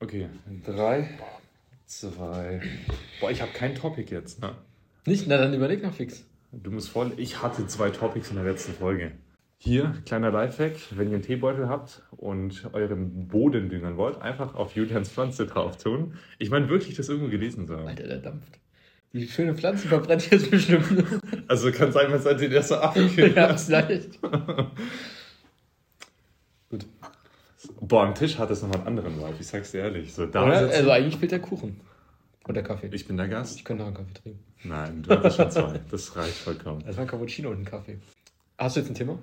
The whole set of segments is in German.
Okay, drei, zwei. Boah, ich habe kein Topic jetzt. Ne? Nicht? Na, dann überleg noch fix. Du musst voll. Ich hatte zwei Topics in der letzten Folge. Hier, kleiner Lifehack, wenn ihr einen Teebeutel habt und euren Boden düngern wollt, einfach auf Julians Pflanze drauf tun. Ich meine wirklich, das irgendwo gelesen zu haben. Alter, der dampft. Die schöne Pflanze verbrennt jetzt bestimmt. Also kann sein, man sollte der so abkühlen. ja, vielleicht. Gut. Boah, am Tisch hat es nochmal einen anderen Vibe, ich sag's dir ehrlich. So, da Oder? Also eigentlich spielt der Kuchen. Oder Kaffee. ich bin der Gast. Ich könnte noch einen Kaffee trinken. Nein, du hattest schon zwei. Das reicht vollkommen. Das war ein Cappuccino und ein Kaffee. Hast du jetzt ein Thema?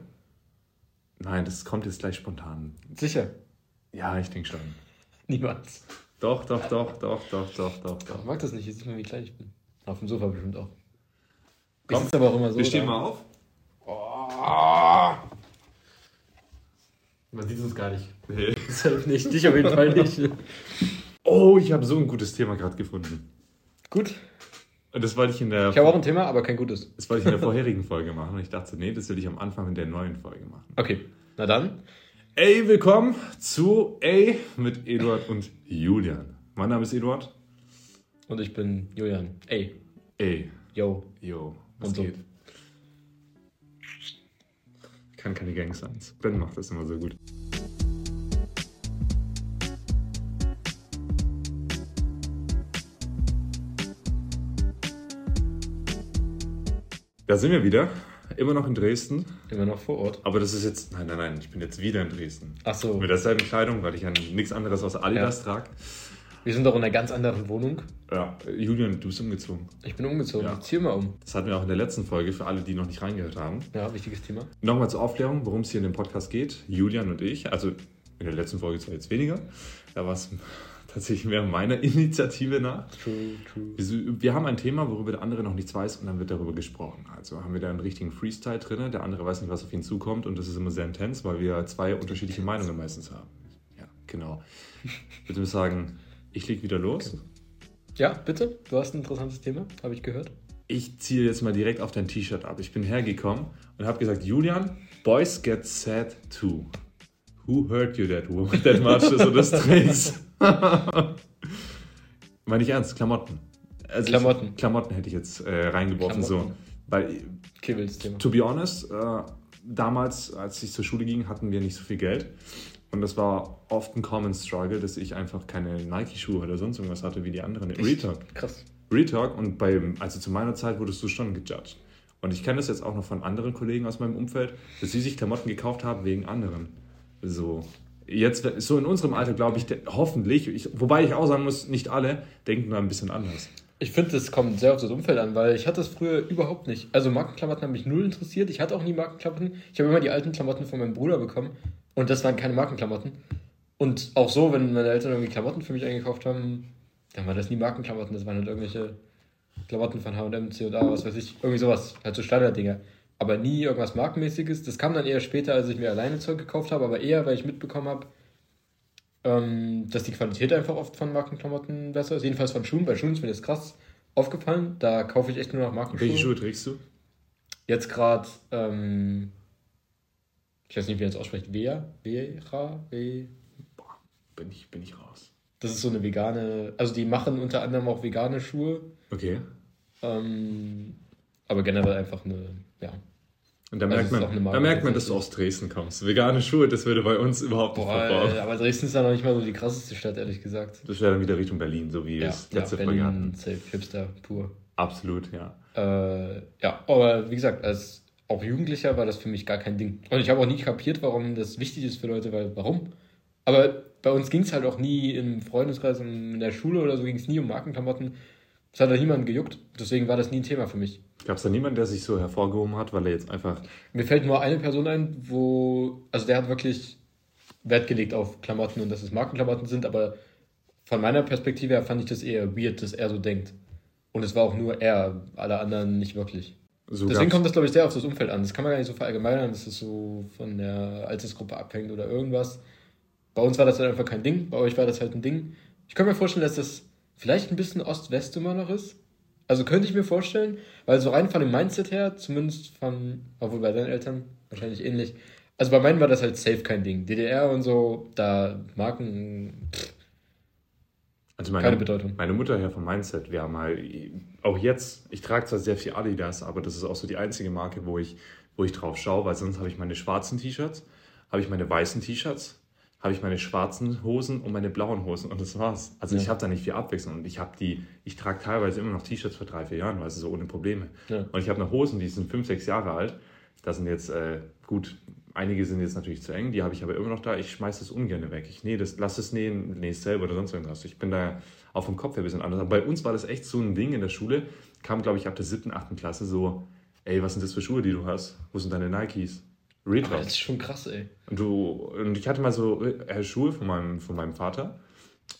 Nein, das kommt jetzt gleich spontan. Sicher. Ja, ich denke schon. Niemals. Doch, doch, doch, doch, doch, doch, doch, Ich doch. mag das nicht. Ihr seht mal, wie klein ich bin. Auf dem Sofa bestimmt auch. Ich Komm, sitze aber auch immer so. Wir stehen da. mal auf. Man sieht uns gar nicht. Nee. Deshalb nicht. Dich auf jeden Fall nicht. Oh, ich habe so ein gutes Thema gerade gefunden. Gut. Und das wollte ich in der Ich habe auch ein Thema, aber kein gutes. das wollte ich in der vorherigen Folge machen. Und ich dachte, nee, das will ich am Anfang in der neuen Folge machen. Okay. Na dann. Ey, willkommen zu Ey mit Eduard und Julian. Mein Name ist Eduard. Und ich bin Julian. Ey. Ey, Yo. yo, was Und so. geht? Ich kann keine Gangsigns. Ben macht das immer so gut. Da sind wir wieder. Immer noch in Dresden. Immer noch vor Ort. Aber das ist jetzt. Nein, nein, nein. Ich bin jetzt wieder in Dresden. Ach so. Mit derselben Kleidung, weil ich ja nichts anderes außer Adidas trage. Wir sind doch in einer ganz anderen Wohnung. Ja, Julian, du bist umgezogen. Ich bin umgezogen. Ja. Ich ziehe mal um. Das hatten wir auch in der letzten Folge für alle, die noch nicht reingehört haben. Ja, wichtiges Thema. Nochmal zur Aufklärung, worum es hier in dem Podcast geht. Julian und ich, also in der letzten Folge zwar jetzt weniger, da war es tatsächlich mehr meiner Initiative nach. True, true. Wir wir haben ein Thema, worüber der andere noch nichts weiß und dann wird darüber gesprochen. Also haben wir da einen richtigen Freestyle drin, der andere weiß nicht, was auf ihn zukommt und das ist immer sehr intens, weil wir zwei unterschiedliche Meinungen meistens haben. Ja, genau. Ich würde sagen, ich leg wieder los. Ja, bitte. Du hast ein interessantes Thema, habe ich gehört. Ich ziehe jetzt mal direkt auf dein T-Shirt ab. Ich bin hergekommen und habe gesagt, Julian, Boys get sad too. Who hurt you that, that much, du das trägst? Meine ich ernst, Klamotten. Also Klamotten. Ich, Klamotten hätte ich jetzt äh, reingeworfen, so. Klamotten. Weil, Okay, to be honest, äh, damals, als ich zur Schule ging, hatten wir nicht so viel Geld. Und das war oft ein common struggle, dass ich einfach keine Nike-Schuhe oder sonst irgendwas hatte wie die anderen. Retalk. Krass. Retalk und bei, also zu meiner Zeit wurdest du schon gejudged. Und ich kenne das jetzt auch noch von anderen Kollegen aus meinem Umfeld, dass sie sich Klamotten gekauft haben wegen anderen. So. Jetzt, so in unserem Alter, glaube ich, hoffentlich, ich, wobei ich auch sagen muss, nicht alle denken da ein bisschen anders. Ich finde, das kommt sehr auf das Umfeld an, weil ich hatte das früher überhaupt nicht. Also Markenklamotten haben mich null interessiert. Ich hatte auch nie Markenklamotten. Ich habe immer die alten Klamotten von meinem Bruder bekommen und das waren keine Markenklamotten. Und auch so, wenn meine Eltern irgendwie Klamotten für mich eingekauft haben, dann waren das nie Markenklamotten. Das waren halt irgendwelche Klamotten von H&M, C&A, was weiß ich. Irgendwie sowas. Halt so Standarddinger. Aber nie irgendwas Markenmäßiges. Das kam dann eher später, als ich mir alleine Zeug gekauft habe, aber eher, weil ich mitbekommen habe, ähm, dass die Qualität einfach oft von Markenklamotten besser ist. Jedenfalls von Schuhen. Bei Schuhen ist mir das krass aufgefallen. Da kaufe ich echt nur noch Markenschuhe. Welche Schuhe trägst du? Jetzt gerade, ähm, ich weiß nicht, wie man es ausspricht, Vea? Vera? Ve Boah, bin ich, bin ich raus. das ist so eine vegane, also die machen unter anderem auch vegane Schuhe. Okay. Ähm, aber generell einfach eine, ja. Und da Also merkt man, da merkt man, dass du aus Dresden kommst. Vegane Schuhe, das würde bei uns überhaupt nicht Boah, verbauen. äh, aber Dresden ist ja noch nicht mal so die krasseste Stadt, ehrlich gesagt. Das wäre dann wieder Richtung Berlin, so wie Ja, es ja letzte hatten. Berlin, safe, Hipster, pur. Absolut, ja. Äh, ja, aber wie gesagt, als auch Jugendlicher war das für mich gar kein Ding. Und ich habe auch nie kapiert, warum das wichtig ist für Leute, weil warum? Aber bei uns ging es halt auch nie im Freundeskreis, in der Schule oder so ging es nie um Markenklamotten. Das hat halt niemanden gejuckt. Deswegen war das nie ein Thema für mich. Gab es da niemanden, der sich so hervorgehoben hat, weil er jetzt einfach. Mir fällt nur eine Person ein, wo, also der hat wirklich Wert gelegt auf Klamotten und dass es Markenklamotten sind, aber von meiner Perspektive her fand ich das eher weird, dass er so denkt. Und es war auch nur er, alle anderen nicht wirklich. So Deswegen kommt das, glaube ich, sehr auf das Umfeld an. Das kann man gar nicht so verallgemeinern, dass es so von der Altersgruppe abhängt oder irgendwas. Bei uns war das halt einfach kein Ding, bei euch war das halt ein Ding. Ich kann mir vorstellen, dass das vielleicht ein bisschen Ost-West immer noch ist. Also könnte ich mir vorstellen, weil so rein von dem Mindset her, zumindest von, obwohl bei deinen Eltern wahrscheinlich ähnlich. Also bei meinen war das halt safe kein Ding. DDR und so, da Marken, pff, Also meine, Keine Bedeutung. Meine Mutter her vom Mindset, wir haben halt, auch jetzt, ich trage zwar sehr viel Adidas, aber das ist auch so die einzige Marke, wo ich, wo ich drauf schaue, weil sonst habe ich meine schwarzen T-Shirts, habe ich meine weißen T-Shirts, habe ich meine schwarzen Hosen und meine blauen Hosen und das war's. Also ja. ich habe da nicht viel Abwechslung und ich habe die, ich trage teilweise immer noch T-Shirts vor drei, vier Jahren, weil es so ohne Probleme. Ja. Und ich habe noch Hosen, die sind fünf, sechs Jahre alt. Das sind jetzt, äh, gut, einige sind jetzt natürlich zu eng, die habe ich aber immer noch da. Ich schmeiße das ungern weg. Ich nähe das, lass es nähen, nähe es selber oder sonst irgendwas. Ich bin da auch vom Kopf her ein bisschen anders. Aber bei uns war das echt so ein Ding in der Schule, kam glaube ich ab der siebten, achten Klasse so, ey, was sind das für Schuhe, die du hast? Wo sind deine Nikes? Real Das ist schon krass, ey. Und, du, und ich hatte mal so äh, Schuhe von meinem, von meinem Vater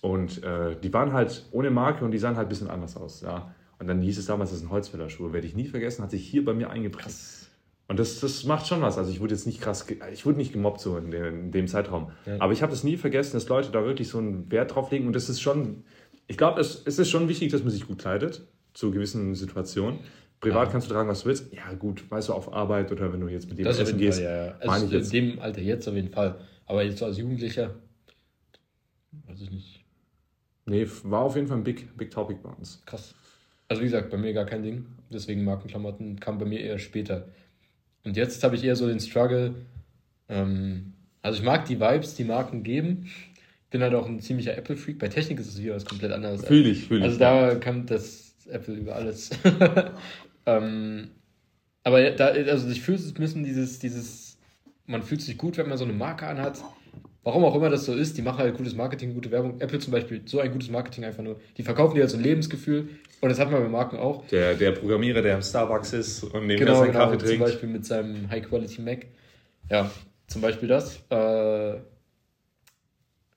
und äh, die waren halt ohne Marke und die sahen halt ein bisschen anders aus, ja. Und dann hieß es damals, das sind Holzfällerschuhe. Werde ich nie vergessen, hat sich hier bei mir eingepresst. Und das, das macht schon was. Also ich wurde jetzt nicht krass, ich wurde nicht gemobbt so in dem, in dem Zeitraum. Ja. Aber ich habe das nie vergessen, dass Leute da wirklich so einen Wert drauf legen. Und das ist schon, ich glaube, es, es ist schon wichtig, dass man sich gut kleidet zu gewissen Situationen. Privat ja. kannst du tragen, was du willst. Ja, gut, weißt du, auf Arbeit oder wenn du jetzt mit dem das essen gehst. Fall, ja, ja. Also in dem Alter jetzt auf jeden Fall. Aber jetzt als Jugendlicher, weiß ich nicht. Nee, war auf jeden Fall ein Big, Big Topic bei uns. Krass. Also wie gesagt, bei mir gar kein Ding. Deswegen Markenklamotten kam bei mir eher später. Und jetzt habe ich eher so den Struggle. Ähm, also ich mag die Vibes, die Marken geben. Bin halt auch ein ziemlicher Apple-Freak. Bei Technik ist es wieder was komplett anderes. Fühle ich, fühle ich. Also da kommt das Apple über alles. ähm, aber da, also ich fühle es ein bisschen dieses, dieses, man fühlt sich gut, wenn man so eine Marke anhat. Warum auch immer das so ist, die machen halt gutes Marketing, gute Werbung. Apple zum Beispiel, so ein gutes Marketing einfach nur. Die verkaufen dir halt so ein Lebensgefühl und das hat man bei Marken auch. Der, der Programmierer, der am Starbucks ist und neben genau, seinen genau, Kaffee trinkt. Zum Beispiel mit seinem High-Quality Mac. Ja, zum Beispiel das. Äh, ich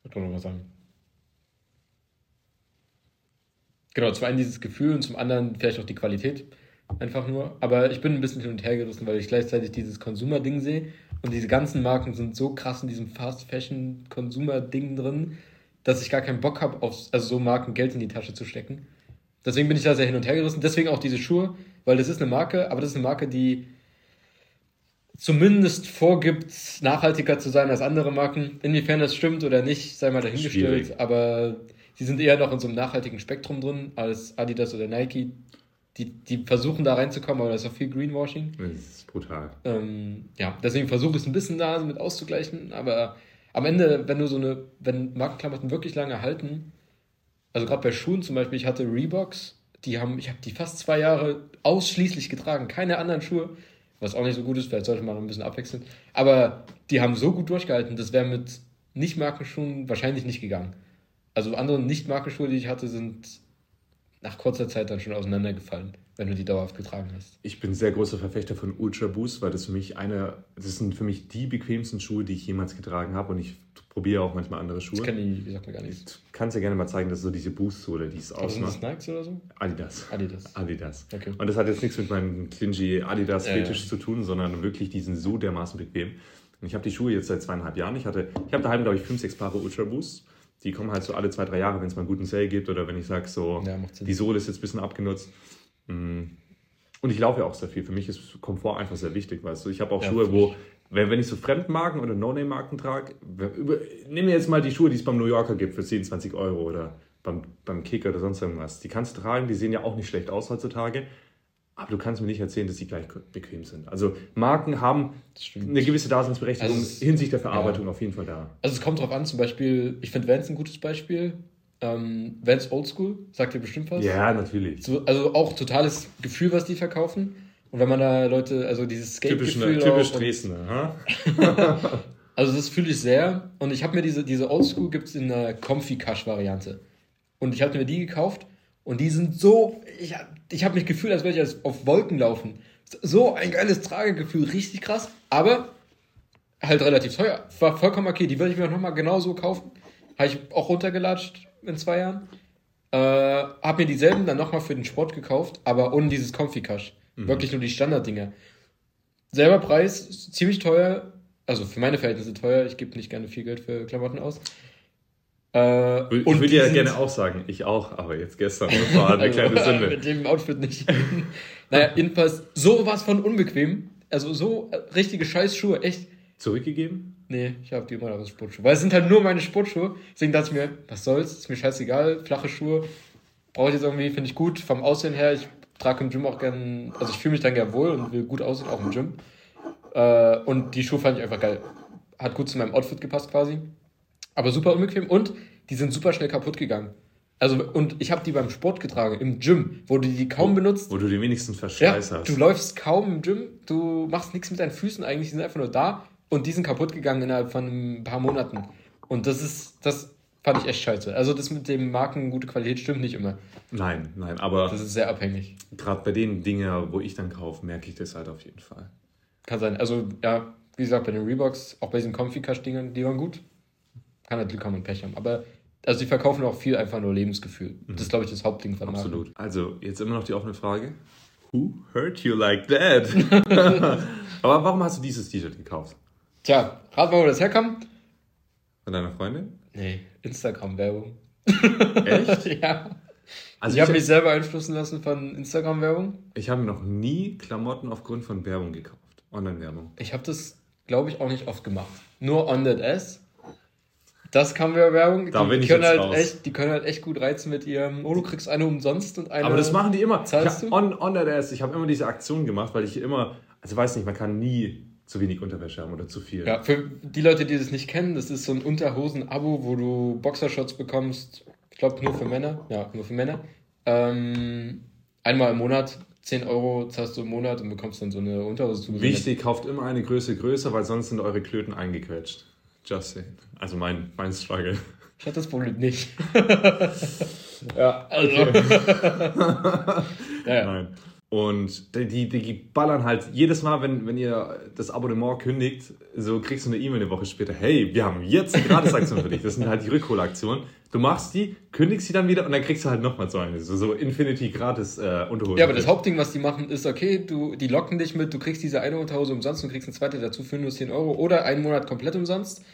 wollte noch was sagen. Genau, zum einen dieses Gefühl und zum anderen vielleicht auch die Qualität. Einfach nur. Aber ich bin ein bisschen hin und her gerissen, weil ich gleichzeitig dieses Consumer-Ding sehe und diese ganzen Marken sind so krass in diesem Fast-Fashion-Consumer-Ding drin, dass ich gar keinen Bock habe, auf also so Marken Geld in die Tasche zu stecken. Deswegen bin ich da sehr hin und her gerissen. Deswegen auch diese Schuhe, weil das ist eine Marke, aber das ist eine Marke, die zumindest vorgibt, nachhaltiger zu sein als andere Marken. Inwiefern das stimmt oder nicht, sei mal dahingestellt. Schwierig. Aber sie sind eher noch in so einem nachhaltigen Spektrum drin als Adidas oder Nike, die, die versuchen da reinzukommen, aber da ist auch viel Greenwashing. Das ist brutal. Ähm, ja, deswegen versuche ich es ein bisschen da mit auszugleichen, aber am Ende, wenn du so eine, wenn Markenklamotten wirklich lange halten, also gerade bei Schuhen zum Beispiel, ich hatte Reeboks, die haben, ich habe die fast zwei Jahre ausschließlich getragen, keine anderen Schuhe, was auch nicht so gut ist, vielleicht sollte man noch ein bisschen abwechseln, aber die haben so gut durchgehalten, das wäre mit Nicht-Markenschuhen wahrscheinlich nicht gegangen. Also andere Nicht-Markenschuhe, die ich hatte, sind nach kurzer Zeit dann schon auseinandergefallen, wenn du die dauerhaft getragen hast. Ich bin sehr großer Verfechter von Ultra Boost, weil das für mich eine, das sind für mich die bequemsten Schuhe, die ich jemals getragen habe und ich probiere auch manchmal andere Schuhe. Das kann ich, wie sagt man gar nicht. Du kannst ja gerne mal zeigen, dass so diese Boost-Sohle, die es ausmacht. Nikes oder so? Adidas. Adidas. Adidas. Okay. Und das hat jetzt nichts mit meinem clingy Adidas-Fetisch ja. zu tun, sondern wirklich, die sind so dermaßen bequem. Und ich habe die Schuhe jetzt seit zweieinhalb Jahren. Ich hatte, ich habe daheim, glaube ich, fünf, sechs Paare Ultra Boosts die kommen halt so alle zwei, drei Jahre, wenn es mal einen guten Sale gibt oder wenn ich sage, so, ja, die Sohle ist jetzt ein bisschen abgenutzt. Mm. Und ich laufe ja auch sehr viel. Für mich ist Komfort einfach sehr wichtig, weißt du. Ich habe auch ja, Schuhe, wo, wenn, wenn ich so Fremdmarken oder No-Name-Marken trage, nimm mir jetzt mal die Schuhe, die es beim New Yorker gibt für 10, 20 Euro oder beim, beim Kicker oder sonst irgendwas. Die kannst du tragen, die sehen ja auch nicht schlecht aus heutzutage. Aber du kannst mir nicht erzählen, dass sie gleich bequem sind. Also Marken haben eine gewisse Daseinsberechtigung also hinsichtlich der Verarbeitung ja. auf jeden Fall da. Also es kommt drauf an, zum Beispiel, ich finde Vans ein gutes Beispiel. Ähm, Vans Oldschool, sagt ihr bestimmt was? Ja, natürlich. So, also auch totales Gefühl, was die verkaufen. Und wenn man da Leute, also dieses Skate-Gefühl... Typisch, typisch Dresdner, Also das fühle ich sehr. Und ich habe mir diese, diese Oldschool gibt es in einer Comfy-Cash-Variante. Und ich habe mir die gekauft und die sind so, ich, ich habe mich gefühlt, als würde ich auf Wolken laufen. So ein geiles Tragegefühl, richtig krass. Aber halt relativ teuer. War vollkommen okay. Die würde ich mir nochmal genauso kaufen. Habe ich auch runtergelatscht in zwei Jahren. Äh, habe mir dieselben dann nochmal für den Sport gekauft, aber ohne dieses Comfy Cash. Mhm. Wirklich nur die Standarddinger. Selber Preis, ziemlich teuer. Also für meine Verhältnisse teuer. Ich gebe nicht gerne viel Geld für Klamotten aus. Äh, ich würde ja gerne auch sagen, ich auch, aber jetzt gestern, das war eine kleine Sünde. Mit dem Outfit nicht. naja, jedenfalls sowas von unbequem. Also so äh, richtige Scheißschuhe, echt. Zurückgegeben? Nee, ich habe die immer noch als Sportschuhe. Weil es sind halt nur meine Sportschuhe. Deswegen dachte ich mir, was soll's, ist mir scheißegal. Flache Schuhe brauche ich jetzt irgendwie, finde ich gut. Vom Aussehen her, ich trage im Gym auch gern, also ich fühle mich dann gern wohl und will gut aussehen, auch im Gym. Äh, und die Schuhe fand ich einfach geil. Hat gut zu meinem Outfit gepasst quasi. Aber super unbequem und die sind super schnell kaputt gegangen. Also, und ich habe die beim Sport getragen, im Gym, wo du die kaum benutzt. Wo du die wenigstens Verschleiß Ja, hast. du läufst kaum im Gym, du machst nichts mit deinen Füßen eigentlich, die sind einfach nur da und die sind kaputt gegangen innerhalb von ein paar Monaten. Und das ist, das fand ich echt scheiße. Also das mit dem Marken gute Qualität stimmt nicht immer. Nein, nein, aber Das ist sehr abhängig. gerade bei den Dingen, wo ich dann kaufe, merke ich das halt auf jeden Fall. Kann sein. Also, ja, wie gesagt, bei den Reeboks, auch bei diesen comfy dingern die waren gut. Kann halt Glück haben und Pech haben. Aber, also, die verkaufen auch viel einfach nur Lebensgefühl. Das ist, glaube ich, das Hauptding von Marken. Absolut. Also, jetzt immer noch die offene Frage. Who hurt you like that? aber warum hast du dieses T-Shirt gekauft? Tja, rat mal, wo das herkam? Von deiner Freundin? Nee, Instagram-Werbung. Echt? ja. Also ich habe mich ich, selber einflussen lassen von Instagram-Werbung. ich habe mir noch nie Klamotten aufgrund von Werbung gekauft. Online-Werbung. Ich habe das, glaube ich, auch nicht oft gemacht. Nur On That S. Das kam wieder Werbung. Da die, bin ich können halt raus. echt, die können halt echt gut reizen mit ihrem, oh, du kriegst eine umsonst und eine. Aber das machen die immer. Zahlst ich on, on that ass. Ich habe immer diese Aktion gemacht, weil ich immer, also weiß nicht, man kann nie zu wenig Unterwäsche haben oder zu viel. Ja, für die Leute, die das nicht kennen, das ist so ein Unterhosen-Abo, wo du Boxershorts bekommst. Ich glaube nur für Männer. Ja, nur für Männer. Ähm, einmal im Monat, 10 Euro zahlst du im Monat und bekommst dann so eine Unterhose zugesendet. Wichtig, kauft immer eine Größe größer, weil sonst sind eure Klöten eingequetscht. Just saying. Also mein, mein Struggle. Ich hatte das Problem nicht. Ja, Also. ja, ja. Nein. Und die, die, die ballern halt jedes Mal, wenn, wenn ihr das Abonnement kündigt, so kriegst du eine E-Mail eine Woche später. Hey, wir haben jetzt eine Gratisaktion für dich. Das sind halt die Rückholaktionen. Du machst die, kündigst sie dann wieder und dann kriegst du halt nochmal so eine. So, so Infinity gratis äh, Unterhose. Ja, aber das Hauptding, was die machen, ist, okay, du, die locken dich mit, du kriegst diese eine Unterhose umsonst und kriegst eine zweite dazu für nur 10 Euro oder einen Monat komplett umsonst.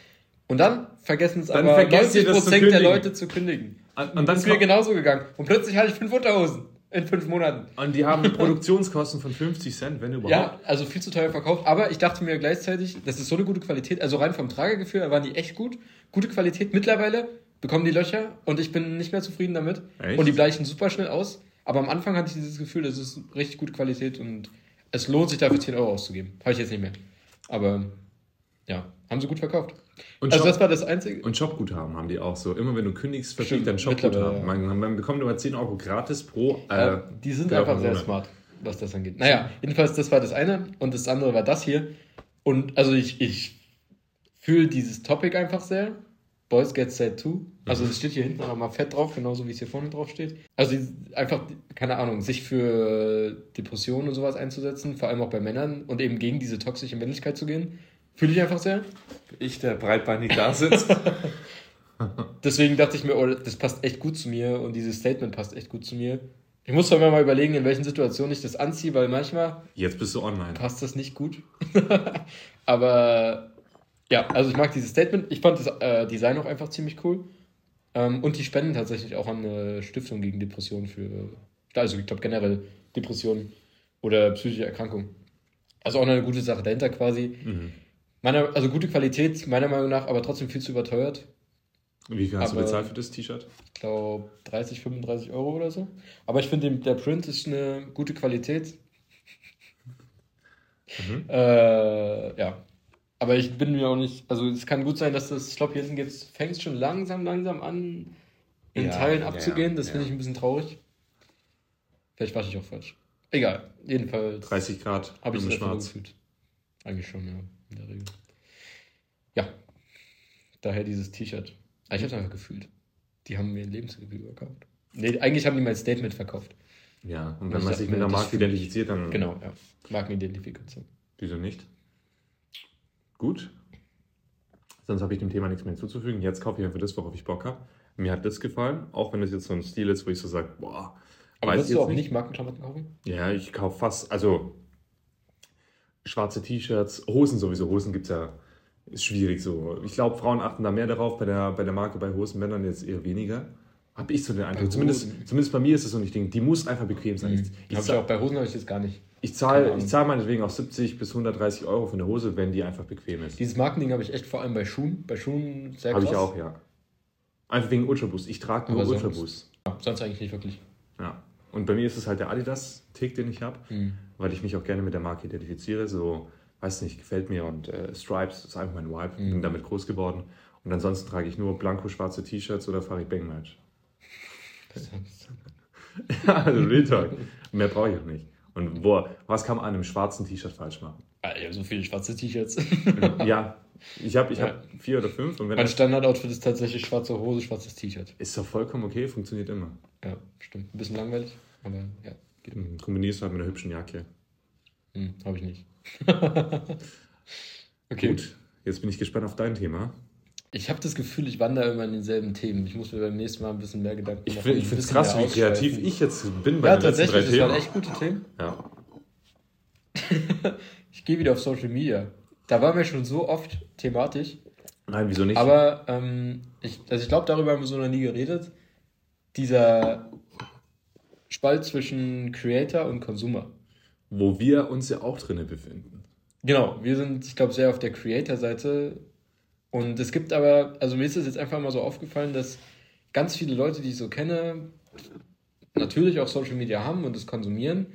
Und dann vergessen es Dann aber vergesst ihr 90% das zu der. Leute zu kündigen. Und- und dann ist mir genauso gegangen. Und plötzlich hatte ich fünf Unterhosen in fünf Monaten. Und die haben Produktionskosten von 50 Cent, wenn überhaupt. Ja, also viel zu teuer verkauft. Aber ich dachte mir gleichzeitig, das ist so eine gute Qualität. Also rein vom Tragegefühl waren die echt gut. Gute Qualität. Mittlerweile bekommen die Löcher und ich bin nicht mehr zufrieden damit. Echt? Und die bleichen super schnell aus. Aber am Anfang hatte ich dieses Gefühl, das ist richtig gute Qualität und es lohnt sich dafür 10 Euro auszugeben. Habe ich jetzt nicht mehr. Aber ja, haben sie gut verkauft. Und also Shop- das war das Einzige. Und Shopguthaben haben die auch so. Immer wenn du kündigst, versteht Stimmt, dein Shopguthaben. ja. Man, man bekommt immer 10 Euro gratis pro. Äh, die sind einfach sehr smart, was das angeht. Naja, jedenfalls, das war das eine und das andere war das hier. Und also ich, ich fühle dieses Topic einfach sehr. Boys get sad too. Also das steht hier hinten nochmal fett drauf, genauso wie es hier vorne drauf steht. Also einfach, keine Ahnung, sich für Depressionen und sowas einzusetzen, vor allem auch bei Männern und eben gegen diese toxische Männlichkeit zu gehen, fühle ich einfach sehr. Ich, der breitbeinig da sitzt. Deswegen dachte ich mir, oh, das passt echt gut zu mir und dieses Statement passt echt gut zu mir. Ich muss zwar immer mal überlegen, in welchen Situationen ich das anziehe, weil manchmal Jetzt bist du online. passt das nicht gut. Aber ja, also ich mag dieses Statement. Ich fand das äh, Design auch einfach ziemlich cool. Ähm, und die spenden tatsächlich auch an eine Stiftung gegen Depressionen für, also ich glaube generell Depressionen oder psychische Erkrankungen. Also auch eine gute Sache dahinter quasi. Mhm. Meiner, also gute Qualität, meiner Meinung nach, aber trotzdem viel zu überteuert. Wie viel hast du Aber- bezahlt für das T-Shirt? Ich glaube 30, 35 Euro oder so. Aber ich finde, der Print ist eine gute Qualität. Mhm. Äh, ja. Aber ich bin mir auch nicht, also es kann gut sein, dass das, ich glaube, hier hinten geht's, fängt es schon langsam, langsam an, in Ja, Teilen ja, abzugehen. Das ja. finde ich ein bisschen traurig. Vielleicht wasche ich auch falsch. Egal. Jedenfalls 30 Grad habe ich im Schwarz. gefühlt. Eigentlich schon, ja, in der Regel. Ja. Daher dieses T-Shirt. Ah, Ich habe es einfach gefühlt. Die haben mir ein Lebensgefühl verkauft. Nee, eigentlich haben die mein Statement verkauft. Ja, und wenn man sich mit einer Marke identifiziert, dann. Genau, ja. Markenidentifikation. Wieso nicht? Gut. Sonst habe ich dem Thema nichts mehr hinzuzufügen. Jetzt kaufe ich einfach das, worauf ich Bock habe. Mir hat das gefallen, auch wenn das jetzt so ein Stil ist, wo ich so sage, boah, Aber wirst du auch nicht Markenklamotten kaufen? Ja, ich kaufe fast, also schwarze T-Shirts, Hosen sowieso. Hosen gibt es ja, ist schwierig so. Ich glaube, Frauen achten da mehr darauf, bei der, bei der Marke bei Hosen, Männern jetzt eher weniger. Habe ich so den Eindruck. Bei Zumindest, zumindest bei mir ist es so nicht Ding. Die muss einfach bequem sein. Ich, ich, ich sag- auch, bei Hosen habe ich das gar nicht. Ich zahle ich zahl meinetwegen auch 70 bis 130 Euro für eine Hose, wenn die einfach bequem ist. Dieses Markending habe ich echt vor allem bei Schuhen. Bei Schuhen sehr. Habe ich auch, ja. Einfach wegen Ultraboost. Ich trage nur Ultraboost. Ja, sonst eigentlich nicht wirklich. Ja. Und bei mir ist es halt der Adidas-Tick, den ich habe, mhm. Weil ich mich auch gerne mit der Marke identifiziere. So, weiß nicht, gefällt mir und äh, Stripes ist einfach mein Vibe. Mhm. Bin damit groß geworden. Und ansonsten trage ich nur blanko-schwarze T-Shirts oder fahre ich Bang-Match. ja, also Real. Mehr brauche ich auch nicht. Und wo, was kann man an einem schwarzen T-Shirt falsch machen? Ah, ich habe so viele schwarze T-Shirts. ja, ich habe ich ja. hab vier oder fünf. Und wenn mein Standardoutfit ist tatsächlich schwarze Hose, schwarzes T-Shirt. Ist doch vollkommen okay, funktioniert immer. Ja, stimmt. Ein bisschen langweilig, aber ja. Mhm, kombinierst du halt mit einer hübschen Jacke. Hm, habe ich nicht. okay. Gut, jetzt bin ich gespannt auf dein Thema. Ich habe das Gefühl, ich wandere immer in denselben Themen. Ich muss mir beim nächsten Mal ein bisschen mehr Gedanken machen. Ich finde es krass, wie kreativ ich jetzt bin bei ja, den letzten drei Themen. Ja, tatsächlich, das waren echt gute Themen. Ja. ich gehe wieder auf Social Media. Da waren wir schon so oft thematisch. Nein, wieso nicht? Aber ähm, ich, also ich glaube, darüber haben wir so noch nie geredet. Dieser Spalt zwischen Creator und Consumer. Wo wir uns ja auch drinnen befinden. Genau, wir sind, ich glaube, sehr auf der Creator-Seite. Und es gibt aber, also mir ist es jetzt einfach mal so aufgefallen, dass ganz viele Leute, die ich so kenne, natürlich auch Social Media haben und es konsumieren,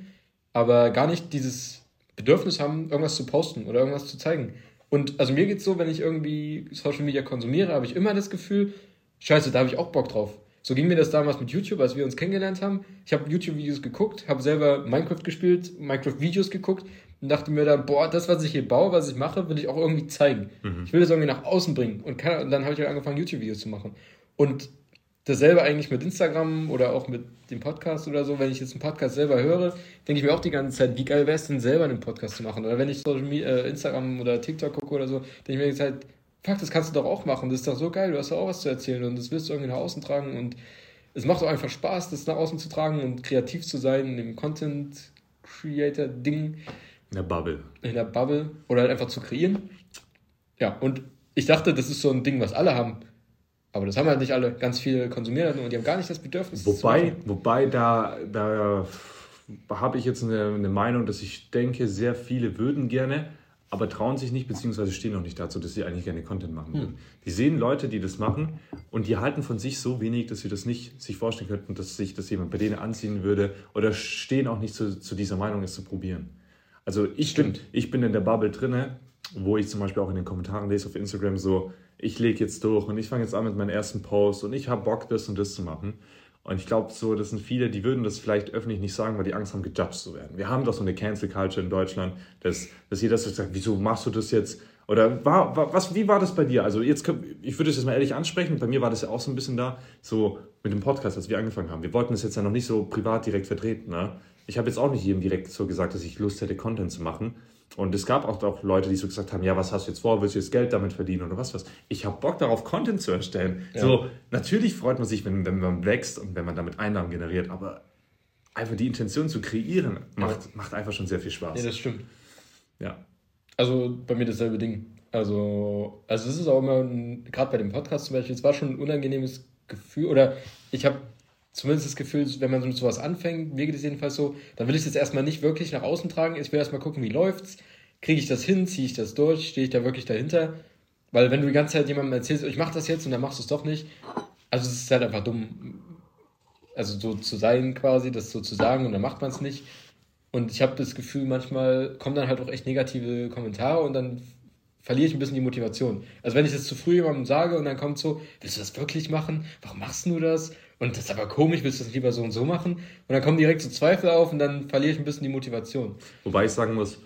aber gar nicht dieses Bedürfnis haben, irgendwas zu posten oder irgendwas zu zeigen. Und also mir geht es so, wenn ich irgendwie Social Media konsumiere, habe ich immer das Gefühl, scheiße, da habe ich auch Bock drauf. So ging mir das damals mit YouTube, als wir uns kennengelernt haben. Ich habe YouTube-Videos geguckt, habe selber Minecraft gespielt, Minecraft-Videos geguckt und dachte mir dann, boah, das, was ich hier baue, was ich mache, will ich auch irgendwie zeigen. Mhm. Ich will das irgendwie nach außen bringen. Und, kann, und dann habe ich halt angefangen, YouTube-Videos zu machen. Und dasselbe eigentlich mit Instagram oder auch mit dem Podcast oder so. Wenn ich jetzt einen Podcast selber höre, denke ich mir auch die ganze Zeit, wie geil wäre es denn selber einen Podcast zu machen? Oder wenn ich Social Media, äh, Instagram oder TikTok gucke oder so, denke ich mir jetzt halt, fuck, das kannst du doch auch machen. Das ist doch so geil, du hast doch auch was zu erzählen und das willst du irgendwie nach außen tragen und es macht auch einfach Spaß, das nach außen zu tragen und kreativ zu sein in dem Content Creator Ding. In der Bubble. In der Bubble. Oder halt einfach zu kreieren. Ja, und ich dachte, das ist so ein Ding, was alle haben aber das haben halt nicht alle. Ganz viele konsumieren und die haben gar nicht das Bedürfnis. Wobei, wobei da, da habe ich jetzt eine, eine Meinung, dass ich denke, sehr viele würden gerne, aber trauen sich nicht, beziehungsweise stehen noch nicht dazu, dass sie eigentlich gerne Content machen würden. Hm. Die sehen Leute, die das machen und die halten von sich so wenig, dass sie das nicht sich vorstellen könnten, dass sich das jemand bei denen anziehen würde oder stehen auch nicht zu, zu dieser Meinung, es zu probieren. Also ich bin, ich bin in der Bubble drinne, wo ich zum Beispiel auch in den Kommentaren lese auf Instagram so, ich lege jetzt durch und ich fange jetzt an mit meinem ersten Post und ich habe Bock, das und das zu machen. Und ich glaube, so, das sind viele, die würden das vielleicht öffentlich nicht sagen, weil die Angst haben, gejudged zu werden. Wir haben doch so eine Cancel Culture in Deutschland, dass, dass jeder sagt, wieso machst du das jetzt? Oder war, war, was, wie war das bei dir? Also jetzt, ich würde es jetzt mal ehrlich ansprechen, bei mir war das ja auch so ein bisschen da, so mit dem Podcast, als wir angefangen haben. Wir wollten das jetzt ja noch nicht so privat direkt vertreten. Ne? Ich habe jetzt auch nicht jedem direkt so gesagt, dass ich Lust hätte, Content zu machen. Und es gab auch, auch Leute, die so gesagt haben, ja, was hast du jetzt vor, willst du jetzt Geld damit verdienen oder was was? Ich habe Bock darauf, Content zu erstellen. Ja. So, natürlich freut man sich, wenn, wenn man wächst und wenn man damit Einnahmen generiert, aber einfach die Intention zu kreieren, macht, ja. macht einfach schon sehr viel Spaß. Ja, das stimmt. Ja. Also bei mir dasselbe Ding. Also, also es ist auch immer, gerade bei dem Podcast zum Beispiel, es war schon ein unangenehmes Gefühl, oder ich habe zumindest das Gefühl, wenn man mit sowas anfängt, mir geht es jedenfalls so, dann will ich es jetzt erstmal nicht wirklich nach außen tragen. Ich will erstmal gucken, wie läuft's. Kriege ich das hin? Ziehe ich das durch? Stehe ich da wirklich dahinter? Weil wenn du die ganze Zeit jemandem erzählst, ich mache das jetzt und dann machst du es doch nicht, also es ist halt einfach dumm, also so zu sein quasi, das so zu sagen und dann macht man es nicht. Und ich habe das Gefühl, manchmal kommen dann halt auch echt negative Kommentare und dann verliere ich ein bisschen die Motivation. Also wenn ich das zu früh jemandem sage und dann kommt so, willst du das wirklich machen? Warum machst du das? Und das ist aber komisch, willst du das lieber so und so machen? Und dann kommen direkt so Zweifel auf und dann verliere ich ein bisschen die Motivation. Wobei ich sagen muss,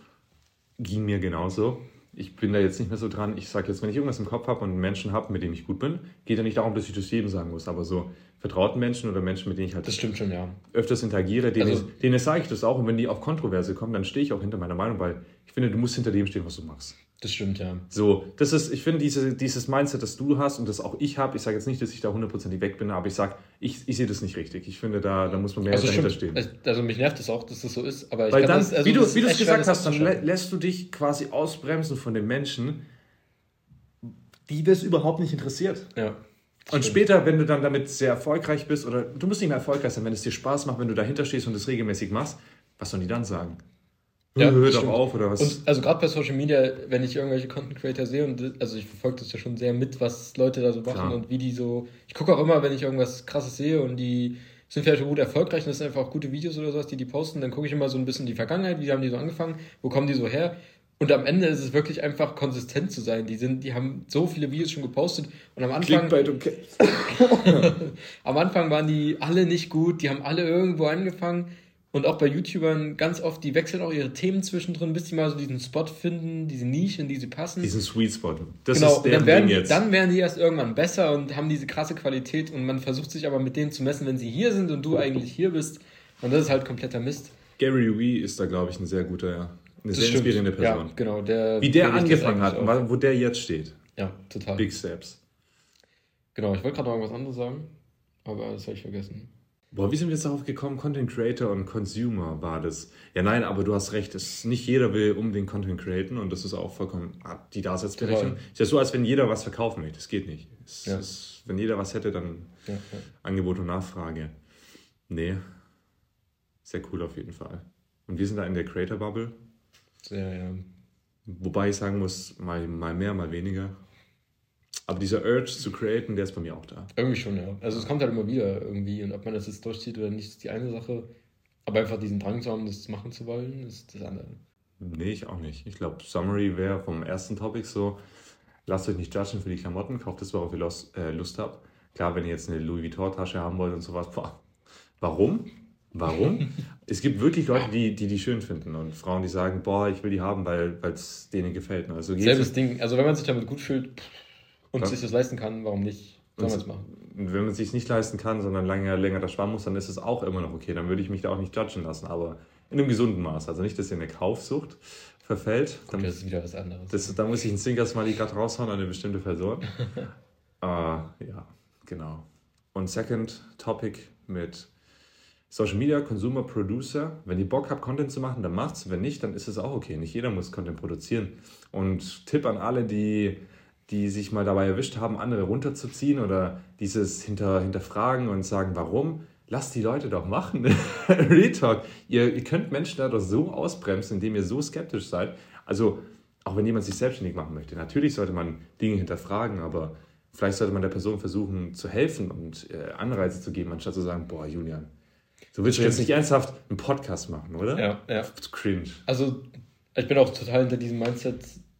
ging mir genauso. Ich bin da jetzt nicht mehr so dran. Ich sage jetzt, wenn ich irgendwas im Kopf habe und einen Menschen habe, mit dem ich gut bin, geht ja nicht darum, dass ich das jedem sagen muss, aber so vertrauten Menschen oder Menschen, mit denen ich halt das stimmt schon, ja. öfters interagiere, denen, also, denen sage ich das auch. Und wenn die auf Kontroverse kommen, dann stehe ich auch hinter meiner Meinung, weil ich finde, du musst hinter dem stehen, was du machst. Das stimmt, ja. So, das ist, ich finde, diese, dieses Mindset, das du hast und das auch ich habe, ich sage jetzt nicht, dass ich da hundertprozentig weg bin, aber ich sage, ich, ich sehe das nicht richtig. Ich finde, da, da muss man mehr also dahinter stehen. Also mich nervt das auch, dass das so ist, aber ich Weil dann, das, also wie du es gesagt hast, dann lä lässt du dich quasi ausbremsen von den Menschen, die das überhaupt nicht interessiert. Ja. Und stimmt. später, wenn du dann damit sehr erfolgreich bist, oder du musst nicht mehr erfolgreich sein, wenn es dir Spaß macht, wenn du dahinter stehst und das regelmäßig machst, was sollen die dann sagen? Ja, hör doch auf oder was. Und also gerade bei Social Media, wenn ich irgendwelche Content Creator sehe und also ich verfolge das ja schon sehr mit, was Leute da so machen Klar. und wie die so. Ich gucke auch immer, wenn ich irgendwas krasses sehe und die sind vielleicht gut erfolgreich und das sind einfach auch gute Videos oder sowas, die die posten, dann gucke ich immer so ein bisschen die Vergangenheit, wie haben die so angefangen, wo kommen die so her? Und am Ende ist es wirklich einfach konsistent zu sein. Die sind, die haben so viele Videos schon gepostet und am Anfang, okay. am Anfang waren die alle nicht gut, die haben alle irgendwo angefangen. Und auch bei YouTubern ganz oft, die wechseln auch ihre Themen zwischendrin, bis die mal so diesen Spot finden, diese Nische, in die sie passen. Diesen Sweet Spot. Das genau, ist der dann werden, Ding jetzt. dann werden die erst irgendwann besser und haben diese krasse Qualität und man versucht sich aber mit denen zu messen, wenn sie hier sind und du eigentlich hier bist. Und das ist halt kompletter Mist. Gary Wee ist da, glaube ich, ein sehr guter, eine Das sehr stimmt. inspirierende Person. Ja, genau. Der, Wie der angefangen hat und auch. wo der jetzt steht. Ja, total. Big Steps. Genau, ich wollte gerade noch irgendwas anderes sagen, aber das habe ich vergessen. Boah, wie sind wir jetzt darauf gekommen? Content Creator und Consumer war das. Ja, nein, aber du hast recht. Es, nicht jeder will unbedingt Content createn und das ist auch vollkommen die Daseinsberechtigung. Total. Ist ja so, als wenn jeder was verkaufen möchte. Das geht nicht. Es Ja. ist, wenn jeder was hätte, dann Ja, ja. Angebot und Nachfrage. Nee. Sehr cool auf jeden Fall. Und wir sind da in der Creator Bubble. Sehr, ja. Wobei ich sagen muss, mal, mal mehr, mal weniger. Aber dieser Urge zu createn, der ist bei mir auch da. Irgendwie schon, ja. Also es kommt halt immer wieder irgendwie und ob man das jetzt durchzieht oder nicht, ist die eine Sache. Aber einfach diesen Drang zu haben, das machen zu wollen, ist das andere. Nee, ich auch nicht. Ich glaube, Summary wäre vom ersten Topic so, lasst euch nicht judgen für die Klamotten, kauft das, worauf ihr Lust, äh, Lust habt. Klar, wenn ihr jetzt eine Louis Vuitton-Tasche haben wollt und sowas, boah, warum? Warum? es gibt wirklich Leute, die, die die schön finden und Frauen, die sagen, boah, ich will die haben, weil es denen gefällt. Also geht's- Selbes Ding. Also wenn man sich damit gut fühlt pff, und Ja. sich das leisten kann, warum nicht? Soll man es machen? Wenn man es sich nicht leisten kann, sondern länger, länger da sparen muss, dann ist es auch immer noch okay. Dann würde ich mich da auch nicht judgen lassen, aber in einem gesunden Maß. Also nicht, dass ihr in eine Kaufsucht verfällt. Dann, Okay, das ist wieder was anderes. das, da muss ich ein Sinkers mal gerade raushauen an eine bestimmte Person. äh, ja, genau. Und second Topic mit Social Media, Consumer, Producer. Wenn ihr Bock habt, Content zu machen, dann macht's. Wenn nicht, dann ist es auch okay. Nicht jeder muss Content produzieren. Und Tipp an alle, die, die sich mal dabei erwischt haben, andere runterzuziehen oder dieses hinter, hinterfragen und sagen, warum? Lasst die Leute doch machen. Real Talk. Ihr, ihr könnt Menschen dadurch so ausbremsen, indem ihr so skeptisch seid. Also, auch wenn jemand sich selbstständig machen möchte. Natürlich sollte man Dinge hinterfragen, aber vielleicht sollte man der Person versuchen zu helfen und äh, Anreize zu geben, anstatt zu sagen, boah, Julian, du willst doch jetzt nicht ernsthaft einen Podcast machen, oder? Ja, ja. Cringe. Also ich bin auch total hinter diesem Mindset,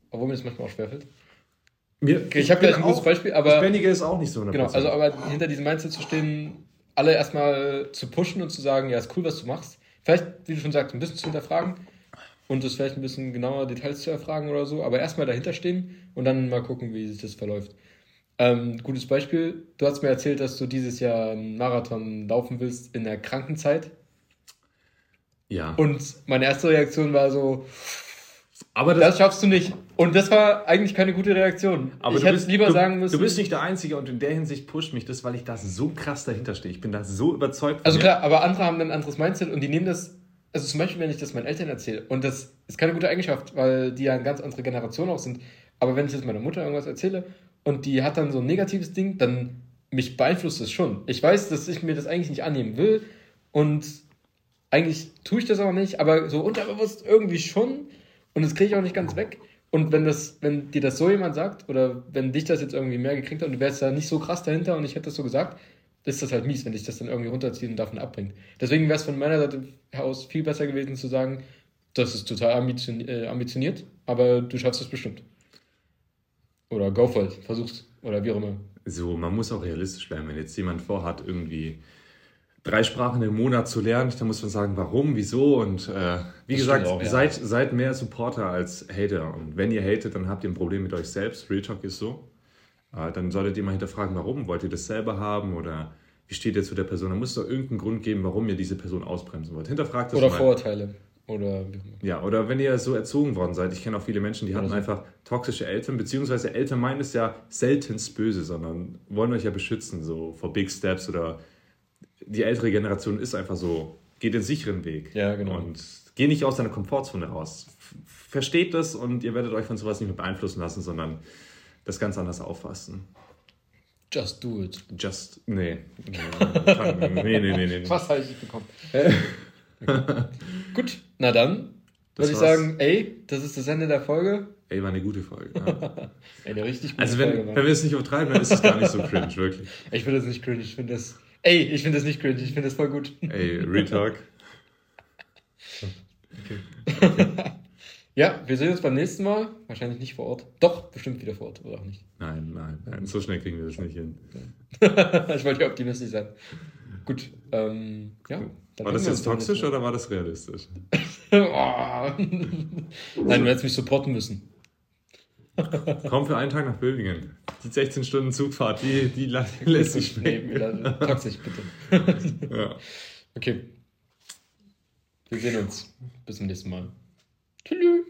obwohl mir das manchmal auch schwerfällt. Mir, Ich habe gleich ein gutes Beispiel, aber das Bändige ist auch nicht so 100%. genau, also aber hinter diesem Mindset zu stehen, alle erstmal zu pushen und zu sagen, ja, ist cool, was du machst. Vielleicht, wie du schon sagst, ein bisschen zu hinterfragen und das vielleicht ein bisschen genauer Details zu erfragen oder so, aber erstmal dahinter stehen und dann mal gucken, wie sich das verläuft. Ähm, gutes Beispiel, du hast mir erzählt, dass du dieses Jahr einen Marathon laufen willst in der Krankenzeit ja. und meine erste Reaktion war so, aber das schaffst du nicht. Und das war eigentlich keine gute Reaktion. Aber ich hätte bist, lieber du, sagen müssen. Du bist nicht der Einzige und in der Hinsicht pusht mich das, weil ich da so krass dahinter stehe. Ich bin da so überzeugt von Also mir. klar, aber andere haben ein anderes Mindset und die nehmen das, also zum Beispiel, wenn ich das meinen Eltern erzähle, und das ist keine gute Eigenschaft, weil die ja eine ganz andere Generation auch sind, aber wenn ich jetzt meiner Mutter irgendwas erzähle und die hat dann so ein negatives Ding, dann mich beeinflusst das schon. Ich weiß, dass ich mir das eigentlich nicht annehmen will und eigentlich tue ich das auch nicht, aber so unterbewusst irgendwie schon und das kriege ich auch nicht ganz weg. Und wenn das, wenn dir das so jemand sagt, oder wenn dich das jetzt irgendwie mehr gekriegt hat und du wärst da nicht so krass dahinter und ich hätte das so gesagt, ist das halt mies, wenn dich das dann irgendwie runterzieht und davon abbringt. Deswegen wäre es von meiner Seite aus viel besser gewesen zu sagen, das ist total äh, ambitioniert, aber du schaffst es bestimmt. Oder go for it, versuch's. Oder wie auch immer. So, man muss auch realistisch bleiben. Wenn jetzt jemand vorhat, irgendwie drei Sprachen im Monat zu lernen, dann muss man sagen, warum, wieso und äh, wie Das gesagt, auch, ja. seid, seid mehr Supporter als Hater. Und wenn ihr hatet, dann habt ihr ein Problem mit euch selbst. Real Talk ist so. Äh, dann solltet ihr mal hinterfragen, warum. Wollt ihr das selber haben oder wie steht ihr zu der Person? Da muss es doch irgendeinen Grund geben, warum ihr diese Person ausbremsen wollt. Hinterfragt das Oder mal. Vorurteile. Oder. Ja, oder wenn ihr so erzogen worden seid. Ich kenne auch viele Menschen, die hatten so. einfach toxische Eltern, beziehungsweise Eltern meinen es ja seltenst böse, sondern wollen euch ja beschützen, so vor Big Steps oder die ältere Generation ist einfach so, geht den sicheren Weg. Ja, genau. Und geht nicht aus deiner Komfortzone raus. Versteht das und ihr werdet euch von sowas nicht mehr beeinflussen lassen, sondern das ganz anders auffassen. Just do it. Just, nee. Nee, nee, nee, nee. nee. Was habe ich bekommen? Gut, na dann würde ich sagen, ey, das ist das Ende der Folge. Ey, war eine gute Folge. Ja. Eine richtig gute Also Folge. wenn, Mann. wenn wir es nicht übertreiben, dann ist es gar nicht so cringe, wirklich. Ich finde das nicht cringe, ich finde das. Ey, ich finde das nicht cringe, ich finde das voll gut. Ey, Retalk. Ja, wir sehen uns beim nächsten Mal. Wahrscheinlich nicht vor Ort. Doch, bestimmt wieder vor Ort, oder auch nicht. Nein, nein, nein, so schnell kriegen wir das nicht hin. ich wollte ja optimistisch sein. Gut, ähm, ja. War das jetzt toxisch oder war das realistisch? Oh. Nein, du hättest mich supporten müssen. Komm für einen Tag nach Böbingen. Die 16 Stunden Zugfahrt, die, die lässt sich Nee, schmecken. toxisch, bitte. Ja. Okay. Wir sehen uns. Bis zum nächsten Mal. Tschüss.